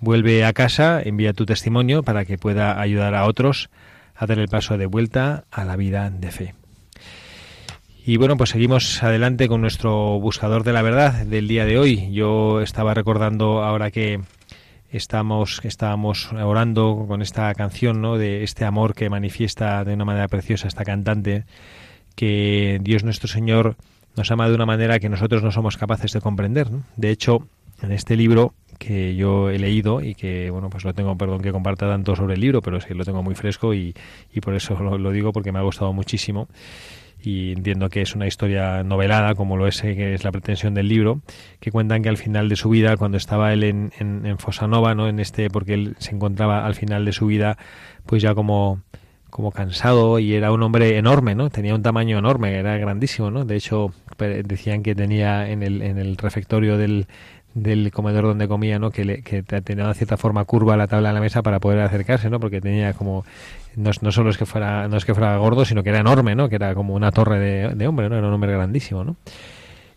A: Vuelve a casa, envía tu testimonio para que pueda ayudar a otros a dar el paso de vuelta a la vida de fe. Y bueno, pues seguimos adelante con nuestro buscador de la verdad del día de hoy. Yo estaba recordando ahora que estamos, estábamos orando con esta canción, ¿no? De este amor que manifiesta de una manera preciosa esta cantante, que Dios nuestro Señor nos ama de una manera que nosotros no somos capaces de comprender. De hecho, en este libro que yo he leído y que, bueno, pues lo tengo, perdón que comparta tanto sobre el libro, pero sí lo tengo muy fresco y, y por eso lo, lo digo, porque me ha gustado muchísimo y entiendo que es una historia novelada, como lo es, eh, que es la pretensión del libro, que cuentan que al final de su vida, cuando estaba él en, en, en Fosanova, ¿no? en este, porque él se encontraba al final de su vida, pues ya como como cansado y era un hombre enorme, ¿no? Tenía un tamaño enorme, era grandísimo, ¿no? De hecho, decían que tenía en el, en el refectorio del, del comedor donde comía, ¿no? Que, le, que tenía de cierta forma curva la tabla de la mesa para poder acercarse, ¿no? Porque tenía como no, no solo es que fuera no es que fuera gordo, sino que era enorme, ¿no? Que era como una torre de, de hombre, ¿no? Era un hombre grandísimo, ¿no?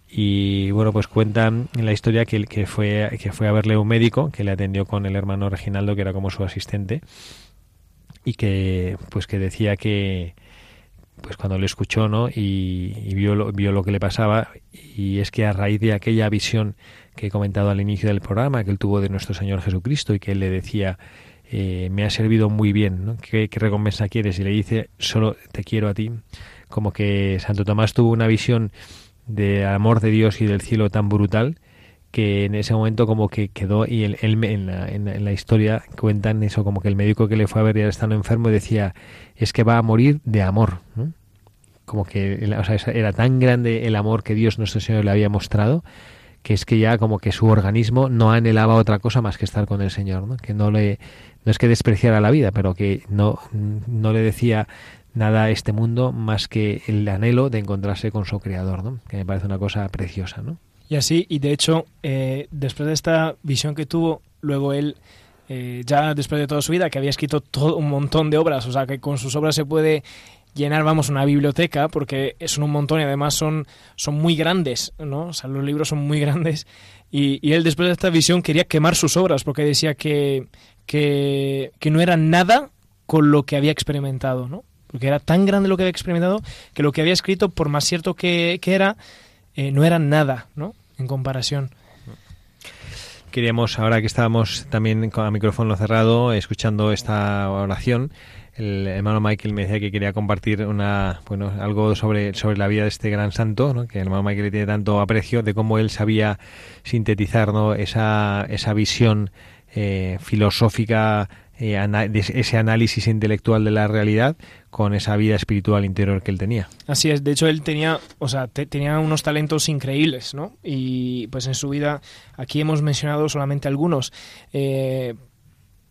A: Y bueno, pues cuentan en la historia que, que fue que fue a verle un médico que le atendió con el hermano Reginaldo, que era como su asistente, y que pues que decía que pues cuando le escuchó, ¿no? Y, y vio, lo, vio lo que le pasaba, y es que a raíz de aquella visión que he comentado al inicio del programa, que él tuvo de nuestro Señor Jesucristo y que él le decía, eh, me ha servido muy bien, ¿no? ¿Qué, ¿Qué, recompensa quieres? Y le dice, solo te quiero a ti. Como que Santo Tomás tuvo una visión de amor de Dios y del cielo tan brutal que en ese momento como que quedó y él, en, la, en, en, historia cuentan eso como que el médico que le fue a ver ya estando enfermo decía es que va a morir de amor como que era tan grande el amor que Dios nuestro Señor le había mostrado que es que ya como que su organismo no anhelaba otra cosa más que estar con el Señor, ¿no? que no le no es que despreciara la vida, pero que no, no le decía nada a este mundo más que el anhelo de encontrarse con su creador, ¿no? que me parece una cosa preciosa. ¿no?
B: Y así, y de hecho, eh, después de esta visión que tuvo, luego él, eh, ya después de toda su vida, que había escrito todo un montón de obras, o sea, que con sus obras se puede llenar, vamos, una biblioteca, porque son un montón y además son, son muy grandes, ¿no? O sea, los libros son muy grandes. Y, y él, después de esta visión, quería quemar sus obras, porque decía que, que, que no era nada con lo que había experimentado, ¿no? Porque era tan grande lo que había experimentado que lo que había escrito, por más cierto que, que era, eh, no era nada, ¿no? En comparación.
A: Queríamos, ahora que estábamos también con el micrófono cerrado, escuchando esta oración, el hermano Michael me decía que quería compartir una bueno algo sobre, sobre la vida de este gran santo, ¿no? que el hermano Michael le tiene tanto aprecio, de cómo él sabía sintetizar esa, esa visión eh, filosófica, eh, ese análisis intelectual de la realidad con esa vida espiritual interior que él tenía.
B: Así es, de hecho él tenía, o sea, te, tenía unos talentos increíbles, ¿no? Y pues en su vida, aquí hemos mencionado solamente algunos. Eh,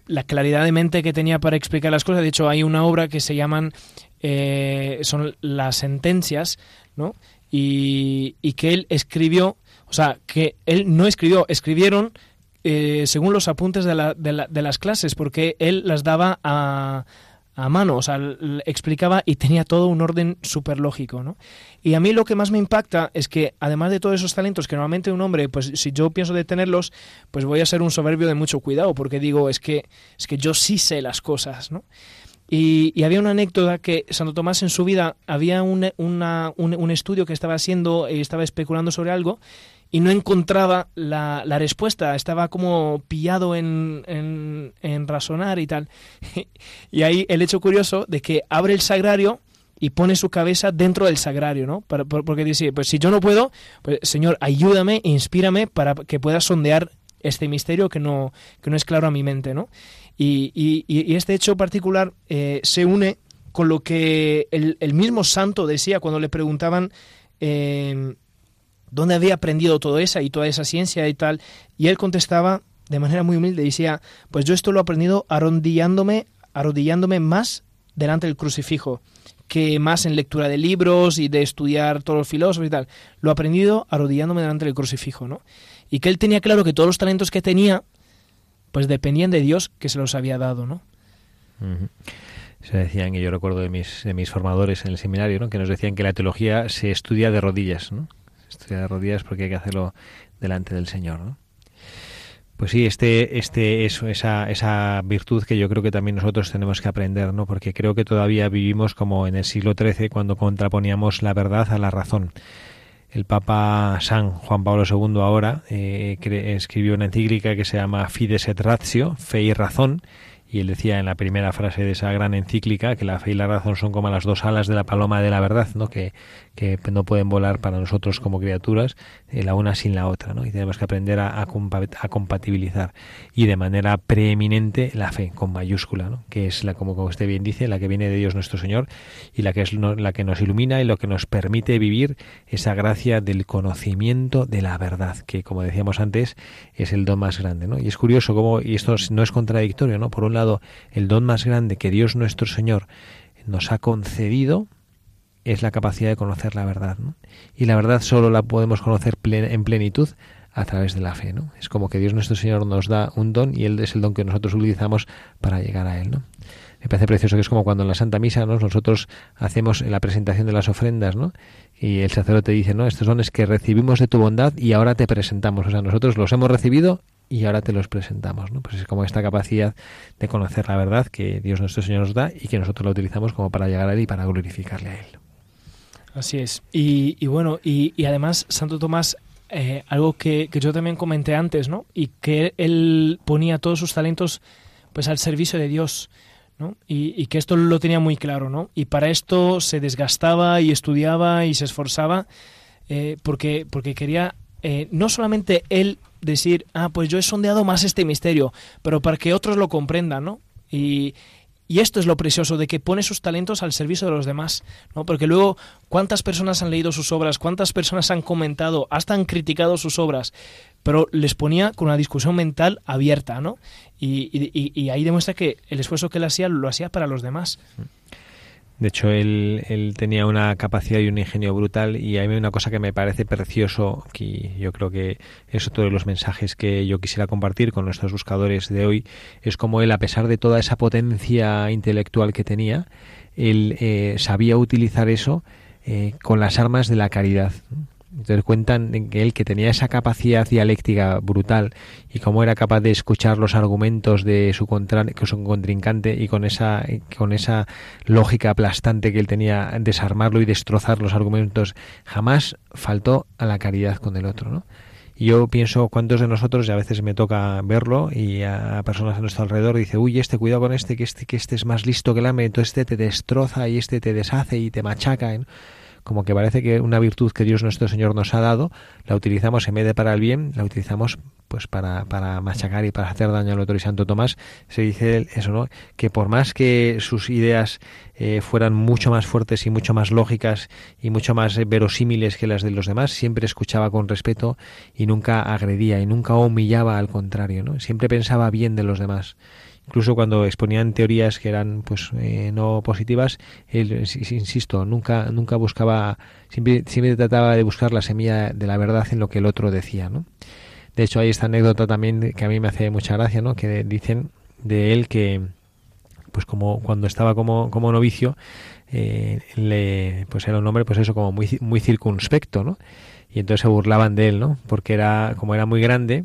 B: la claridad de mente que tenía para explicar las cosas. De hecho, hay una obra que se llaman eh, son las sentencias, ¿no? Y, y, que él escribió, o sea, que él no escribió, escribieron eh, según los apuntes de, la, de, la, de, las clases, porque él las daba a, a mano, o sea, explicaba y tenía todo un orden súper lógico, ¿no? Y a mí lo que más me impacta es que, además de todos esos talentos que normalmente un hombre, pues si yo pienso de tenerlos, pues voy a ser un soberbio de mucho cuidado, porque digo, es que, es que yo sí sé las cosas, ¿no? Y, había una anécdota que Santo Tomás en su vida había un, un, un estudio que estaba haciendo y estaba especulando sobre algo y no encontraba la, la respuesta, estaba como pillado en, en, en razonar y tal. y ahí el hecho curioso de que abre el sagrario y pone su cabeza dentro del sagrario, ¿no? Para, porque dice, pues si yo no puedo, pues Señor, ayúdame, inspírame para que pueda sondear este misterio que no, que no es claro a mi mente, ¿no? Y, y, este hecho particular eh, se une con lo que el, el, mismo santo decía cuando le preguntaban eh, dónde había aprendido todo eso y toda esa ciencia y tal, y él contestaba de manera muy humilde, decía, pues yo esto lo he aprendido arrodillándome, arrodillándome más delante del crucifijo que más en lectura de libros y de estudiar todos los filósofos y tal. Lo he aprendido arrodillándome delante del crucifijo, ¿no? Y que él tenía claro que todos los talentos que tenía, pues dependían de Dios que se los había dado, ¿no?
A: Se decían, y yo recuerdo de mis, de mis formadores en el seminario, ¿no? que nos decían que la teología se estudia de rodillas, ¿no? Se estudia de rodillas porque hay que hacerlo delante del Señor, ¿no? Pues sí, este, este, eso, esa, esa virtud que yo creo que también nosotros tenemos que aprender, ¿no? Porque creo que todavía vivimos como en el siglo XIII cuando contraponíamos la verdad a la razón. el Papa San Juan Pablo II ahora eh, escribió una encíclica que se llama Fides et Ratio, Fe y Razón, y él decía en la primera frase de esa gran encíclica que la fe y la razón son como las dos alas de la paloma de la verdad, ¿no? que, que no pueden volar para nosotros como criaturas eh, la una sin la otra, ¿no? y tenemos que aprender a, a, compatibilizar y de manera preeminente la fe con mayúscula, ¿no? que es la como, usted bien dice, la que viene de Dios nuestro Señor y la que es la que nos ilumina y lo que nos permite vivir esa gracia del conocimiento de la verdad, que como decíamos antes es el don más grande, ¿no? Y es curioso cómo y esto no es contradictorio, ¿no? Por un lado, el don más grande que Dios nuestro Señor nos ha concedido es la capacidad de conocer la verdad. ¿no? Y la verdad solo la podemos conocer en plenitud a través de la fe. ¿no? Es como que Dios nuestro Señor nos da un don y Él es el don que nosotros utilizamos para llegar a Él. ¿no? Me parece precioso que es como cuando en la Santa Misa nosotros hacemos la presentación de las ofrendas ¿no? y el sacerdote dice, no, estos dones que recibimos de tu bondad y ahora te presentamos. O sea, nosotros los hemos recibido y ahora te los presentamos. ¿no? Pues es como esta capacidad de conocer la verdad que Dios nuestro Señor nos da y que nosotros la utilizamos como para llegar a Él y para glorificarle a Él.
B: Así es. Y, bueno, y, además Santo Tomás, eh, algo que, que, yo también comenté antes, ¿no? Y que él ponía todos sus talentos pues al servicio de Dios. ¿no? Y, y, que esto lo tenía muy claro, ¿no? Y para esto se desgastaba y estudiaba y se esforzaba eh, porque, porque quería eh, no solamente él decir, ah, pues yo he sondeado más este misterio, pero para que otros lo comprendan, ¿no? Y, y esto es lo precioso de que pone sus talentos al servicio de los demás, ¿no? Porque luego cuántas personas han leído sus obras, cuántas personas han comentado, hasta han criticado sus obras, pero les ponía con una discusión mental abierta, ¿no? Y, y, y ahí demuestra que el esfuerzo que él hacía lo hacía para los demás.
A: De hecho, él, él, tenía una capacidad y un ingenio brutal y hay una cosa que me parece precioso, que yo creo que es otro de los mensajes que yo quisiera compartir con nuestros buscadores de hoy, es como él, a pesar de toda esa potencia intelectual que tenía, él eh, sabía utilizar eso eh, con las armas de la caridad. Entonces cuentan que él que tenía esa capacidad dialéctica brutal y cómo era capaz de escuchar los argumentos de su, contra, su contrincante y con esa con esa lógica aplastante que él tenía desarmarlo y destrozar los argumentos jamás faltó a la caridad con el otro, ¿no? Yo pienso cuántos de nosotros, y a veces me toca verlo, y a personas a nuestro alrededor dice, uy, este, cuidado con este, que este, que este es más listo que el ame, entonces este te destroza y este te deshace y te machaca. ¿no? Como que parece que una virtud que Dios nuestro Señor nos ha dado, la utilizamos en vez de para el bien, la utilizamos pues para, para machacar y para hacer daño al otro. Y Santo Tomás se dice eso, ¿no? Que por más que sus ideas eh, fueran mucho más fuertes y mucho más lógicas y mucho más verosímiles que las de los demás, siempre escuchaba con respeto y nunca agredía y nunca humillaba al contrario, ¿no? Siempre pensaba bien de los demás incluso cuando exponían teorías que eran pues eh, no positivas él insisto nunca nunca buscaba siempre siempre trataba de buscar la semilla de la verdad en lo que el otro decía no de hecho hay esta anécdota también que a mí me hace mucha gracia no que dicen de él que pues como cuando estaba como, como novicio eh, le, pues era un hombre pues eso como muy muy circunspecto no y entonces se burlaban de él no porque era como era muy grande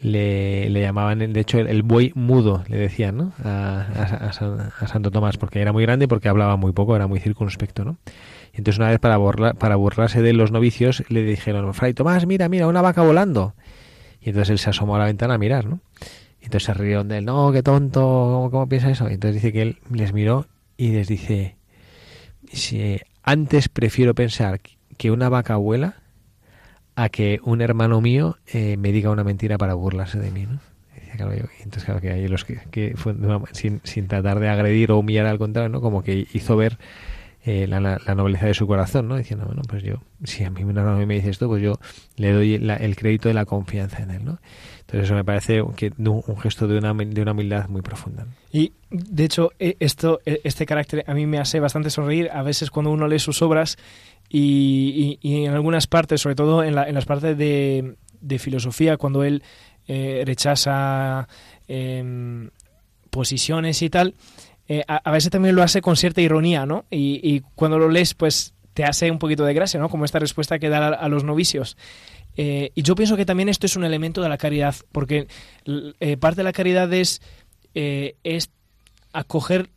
A: le, le, llamaban, de hecho, el, buey mudo, le decían, ¿no? A, Santo Tomás, porque era muy grande y porque hablaba muy poco, era muy circunspecto, ¿no? Y entonces una vez para, para burlarse de los novicios le dijeron, Fray Tomás, mira, mira, una vaca volando. Y entonces él se asomó a la ventana a mirar, ¿no? Y entonces se rieron de él, no, qué tonto, ¿cómo, cómo piensa eso? Y entonces dice que él les miró y les dice, si antes prefiero pensar que una vaca vuela a que un hermano mío eh, me diga una mentira para burlarse de mí, ¿no? entonces, claro, que hay los que, que fue, sin, sin, tratar de agredir o humillar al contrario, ¿no? Como que hizo ver eh, la, la, nobleza de su corazón, ¿no? Diciendo, bueno, pues yo, si a mí un hermano me dice esto, pues yo le doy la, el crédito de la confianza en él, ¿no? Entonces eso me parece que un gesto de una, de una humildad muy profunda.
B: Y de hecho, e, esto, e, este carácter a mí me hace bastante sonreír. A veces cuando uno lee sus obras y, y, y en algunas partes, sobre todo en, la, en las partes de, de, filosofía, cuando él eh, rechaza eh, posiciones y tal, eh, a, veces también lo hace con cierta ironía, ¿no? Y, y, cuando lo lees, pues te hace un poquito de gracia, ¿no? Como esta respuesta que da a, a los novicios. Eh, y yo pienso que también esto es un elemento de la caridad, porque eh, parte de la caridad es, es acoger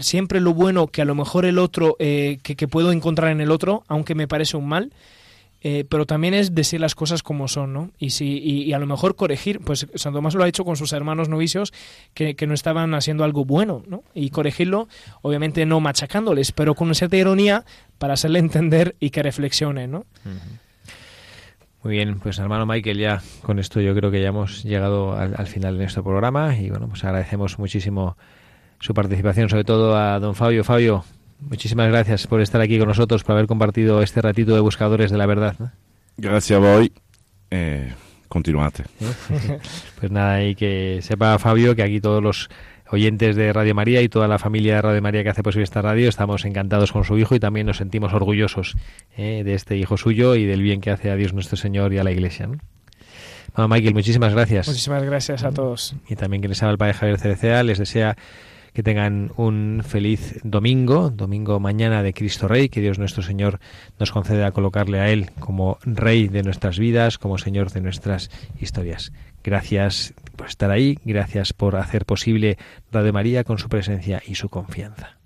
B: siempre lo bueno que a lo mejor el otro, eh, que, que, puedo encontrar en el otro, aunque me parece un mal, eh, pero también es decir las cosas como son, ¿no? Y, si, y, a lo mejor corregir, pues San Tomás lo ha hecho con sus hermanos novicios que, que, no estaban haciendo algo bueno, ¿no? Y corregirlo, obviamente no machacándoles, pero con cierta ironía para hacerle entender y que reflexione, ¿no?
A: Muy bien, pues hermano Michael, ya con esto yo creo que ya hemos llegado al, al final de nuestro programa y bueno, pues agradecemos muchísimo su participación, sobre todo a don Fabio. Fabio, Muchísimas gracias por estar aquí con nosotros, por haber compartido este ratito de Buscadores de la Verdad.
C: Gracias a vos. Eh, continuate.
A: pues nada, y que sepa Fabio que aquí todos los oyentes de Radio María y toda la familia de Radio María que hace posible esta radio estamos encantados con su hijo y también nos sentimos orgullosos eh, de este hijo suyo y del bien que hace a Dios nuestro Señor y a la Iglesia. Bueno, Michael, muchísimas gracias.
B: Muchísimas gracias a todos.
A: Y también que les habla el Padre Javier Cerecea, les desea que tengan un feliz domingo, domingo mañana de Cristo Rey, que Dios nuestro Señor nos conceda colocarle a Él como Rey de nuestras vidas, como Señor de nuestras historias. Gracias por estar ahí, gracias por hacer posible Radio María con su presencia y su confianza.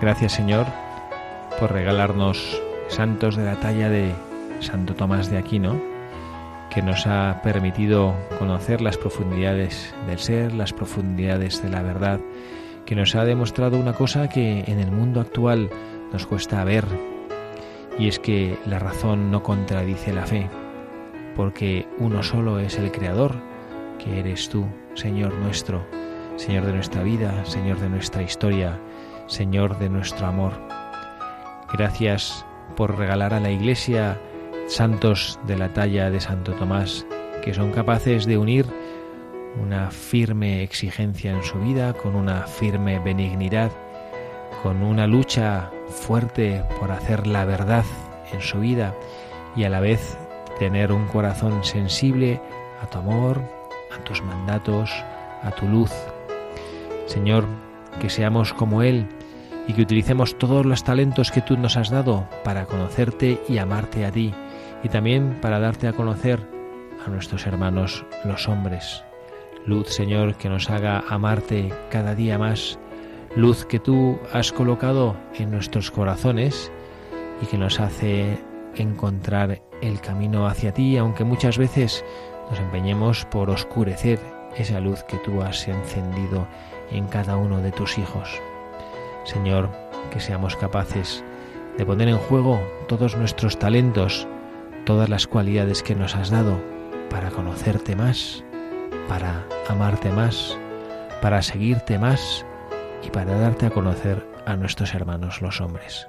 A: Gracias Señor por regalarnos santos de la talla de Santo Tomás de Aquino, que nos ha permitido conocer las profundidades del ser, las profundidades de la verdad, que nos ha demostrado una cosa que en el mundo actual nos cuesta ver, y es que la razón no contradice la fe, porque uno solo es el Creador, que eres tú, Señor nuestro, Señor de nuestra vida, Señor de nuestra historia, Señor de nuestro amor. Gracias por regalar a la Iglesia santos de la talla de Santo Tomás, que son capaces de unir una firme exigencia en su vida con una firme benignidad, con una lucha fuerte por hacer la verdad en su vida y a la vez tener un corazón sensible a tu amor, a tus mandatos, a tu luz. Señor, que seamos como Él, y que utilicemos todos los talentos que tú nos has dado para conocerte y amarte a ti y también para darte a conocer a nuestros hermanos los hombres. Luz, Señor, que nos haga amarte cada día más, luz que tú has colocado en nuestros corazones y que nos hace encontrar el camino hacia ti, aunque muchas veces nos empeñemos por oscurecer esa luz que tú has encendido en cada uno de tus hijos. Señor, que seamos capaces de poner en juego todos nuestros talentos, todas las cualidades que nos has dado para conocerte más, para amarte más, para seguirte más y para darte a conocer a nuestros hermanos los hombres.